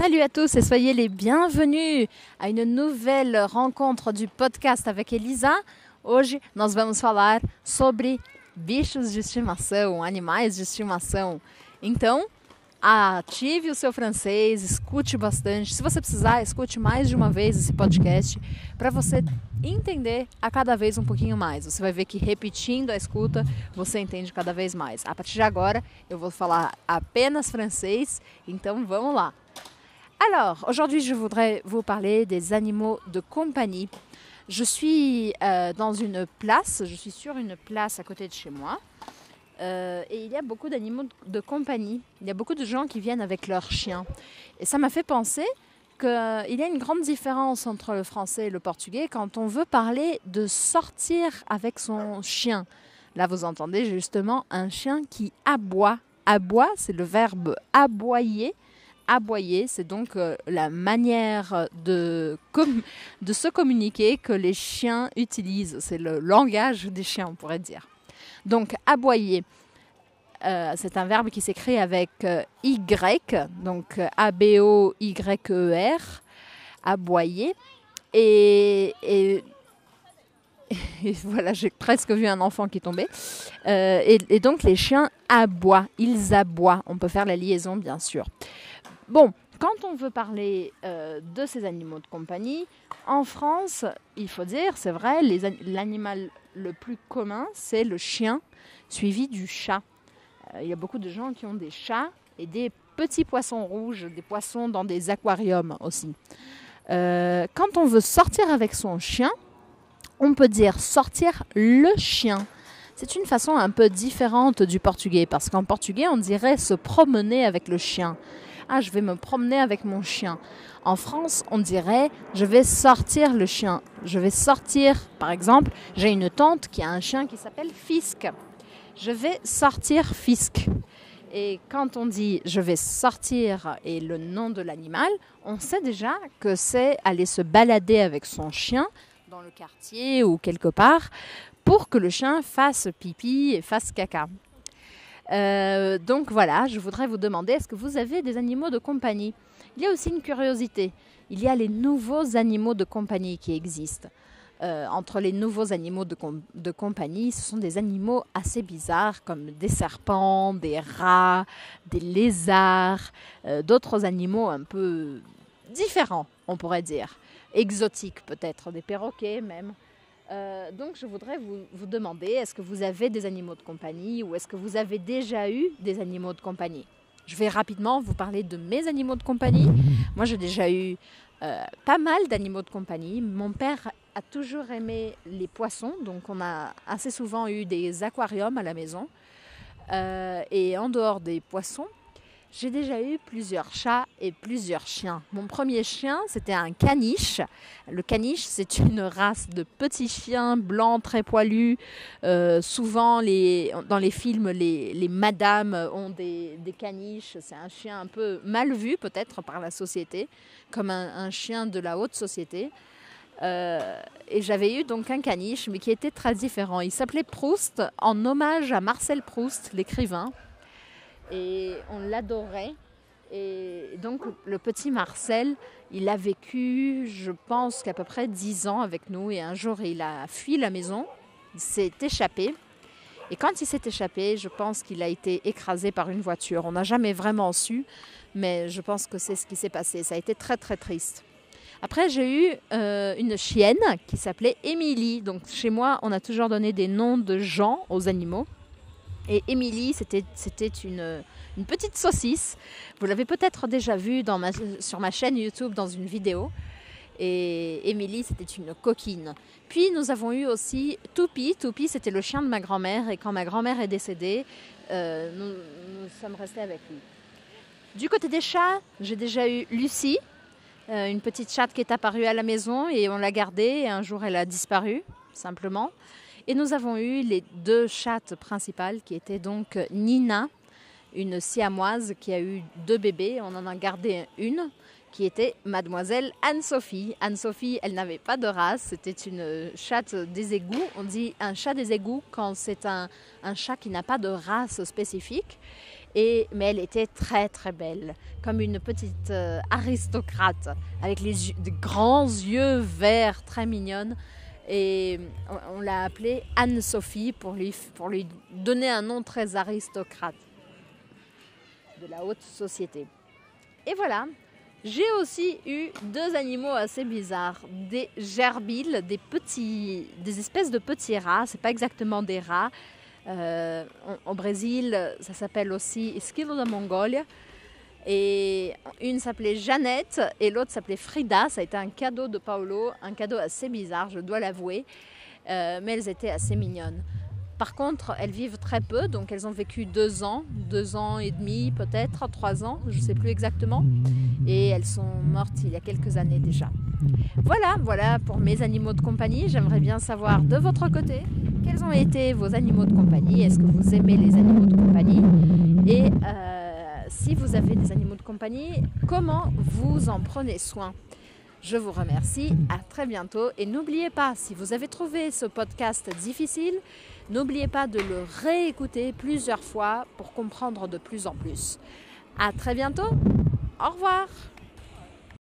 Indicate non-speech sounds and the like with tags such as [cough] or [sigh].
Salut à tous et soyez les bienvenus a une nouvelle rencontre du podcast avec Elisa. Hoje nós vamos falar sobre bichos de estimação, animais de estimação. Então, ative o seu francês, escute bastante. Se você precisar, escute mais de uma vez esse podcast para você entender a cada vez um pouquinho mais. Você vai ver que repetindo a escuta, você entende cada vez mais. A partir de agora, eu vou falar apenas francês, então vamos lá. Alors, aujourd'hui, je voudrais vous parler des animaux de compagnie. Je suis euh, dans une place, je suis sur une place à côté de chez moi. Euh, et il y a beaucoup d'animaux de compagnie. Il y a beaucoup de gens qui viennent avec leurs chiens. Et ça m'a fait penser qu'il y a une grande différence entre le français et le portugais quand on veut parler de sortir avec son chien. Là, vous entendez justement un chien qui aboie. Aboie, c'est le verbe aboyer. Aboyer, c'est donc euh, la manière de, se communiquer que les chiens utilisent. C'est le langage des chiens, on pourrait dire. Donc aboyer, euh, c'est un verbe qui s'écrit avec euh, Y, donc A-B-O-Y-E-R, aboyer. Et, [laughs] voilà, j'ai presque vu un enfant qui tombait. Et, donc les chiens aboient, ils aboient. On peut faire la liaison, bien sûr. Bon, quand on veut parler euh, de ces animaux de compagnie, en France, il faut dire, c'est vrai, l'animal le plus commun, c'est le chien, suivi du chat. Euh, il y a beaucoup de gens qui ont des chats et des petits poissons rouges, des poissons dans des aquariums aussi. Euh, quand on veut sortir avec son chien, on peut dire sortir le chien. C'est une façon un peu différente du portugais, parce qu'en portugais, on dirait se promener avec le chien. Ah, je vais me promener avec mon chien. En France, on dirait je vais sortir le chien. Je vais sortir, par exemple, j'ai une tante qui a un chien qui s'appelle Fisk. Je vais sortir Fisk. Et quand on dit je vais sortir et le nom de l'animal, on sait déjà que c'est aller se balader avec son chien dans le quartier ou quelque part pour que le chien fasse pipi et fasse caca. Euh, donc voilà, je voudrais vous demander, est-ce que vous avez des animaux de compagnie? Il y a aussi une curiosité. Il y a les nouveaux animaux de compagnie qui existent. Euh, entre les nouveaux animaux de, com de, compagnie, ce sont des animaux assez bizarres comme des serpents, des rats, des lézards, euh, d'autres animaux un peu différents, on pourrait dire, exotiques peut-être, des perroquets même. Euh, donc je voudrais vous, demander, est-ce que vous avez des animaux de compagnie ou est-ce que vous avez déjà eu des animaux de compagnie? Je vais rapidement vous parler de mes animaux de compagnie. Moi j'ai déjà eu euh, pas mal d'animaux de compagnie. Mon père a toujours aimé les poissons, donc on a assez souvent eu des aquariums à la maison. Euh, et en dehors des poissons, j'ai déjà eu plusieurs chats et plusieurs chiens. Mon premier chien, c'était un caniche. Le caniche, c'est une race de petits chiens blancs très poilus. Euh, souvent, dans les films, les, madames ont des, caniches. C'est un chien un peu mal vu, peut-être, par la société, comme un, un, chien de la haute société. Euh, et j'avais eu donc un caniche, mais qui était très différent. Il s'appelait Proust, en hommage à Marcel Proust, l'écrivain et on l'adorait. Et donc le petit Marcel, il a vécu, je pense qu'à peu près 10 ans avec nous et un jour il a fui la maison, il s'est échappé. Et quand il s'est échappé, je pense qu'il a été écrasé par une voiture. On n'a jamais vraiment su, mais je pense que c'est ce qui s'est passé. Ça a été très très triste. Après, j'ai eu euh, une chienne qui s'appelait Émilie. Donc chez moi, on a toujours donné des noms de gens aux animaux. Et Émilie, c'était une, une, petite saucisse. Vous l'avez peut-être déjà vue sur ma chaîne YouTube dans une vidéo. Et Émilie, c'était une coquine. Puis nous avons eu aussi Toupi. Toupi, c'était le chien de ma grand-mère. Et quand ma grand-mère est décédée, euh, nous, nous, sommes restés avec lui. Du côté des chats, j'ai déjà eu Lucie, euh, une petite chatte qui est apparue à la maison et on l'a gardée. Et un jour, elle a disparu, simplement. Et nous avons eu les deux chattes principales qui étaient donc Nina, une siamoise qui a eu deux bébés. On en a gardé une qui était mademoiselle Anne-Sophie. Anne-Sophie, elle n'avait pas de race, c'était une chatte des égouts. On dit un chat des égouts quand c'est un, un, chat qui n'a pas de race spécifique. Et, mais elle était très très belle, comme une petite euh, aristocrate, avec les grands yeux verts très mignonnes. Et on, l'a appelée Anne-Sophie pour lui, donner un nom très aristocrate de la haute société. Et voilà, j'ai aussi eu deux animaux assez bizarres, des gerbilles, des petits, des espèces de petits rats. C'est pas exactement des rats. Euh, au Brésil, ça s'appelle aussi esquilo de Mongolia. Et une s'appelait Jeannette et l'autre s'appelait Frida. Ça a été un cadeau de Paolo, un cadeau assez bizarre, je dois l'avouer. Euh, mais elles étaient assez mignonnes. Par contre, elles vivent très peu, donc elles ont vécu deux ans, deux ans et demi peut-être, trois ans, je ne sais plus exactement. Et elles sont mortes il y a quelques années déjà. Voilà, voilà pour mes animaux de compagnie. J'aimerais bien savoir de votre côté quels ont été vos animaux de compagnie? Est-ce que vous aimez les animaux de compagnie? Et euh, si vous avez des animaux de compagnie, comment vous en prenez soin? Je vous remercie, à très bientôt et n'oubliez pas, si vous avez trouvé ce podcast difficile, n'oubliez pas de le réécouter plusieurs fois pour comprendre de plus en plus. À très bientôt, au revoir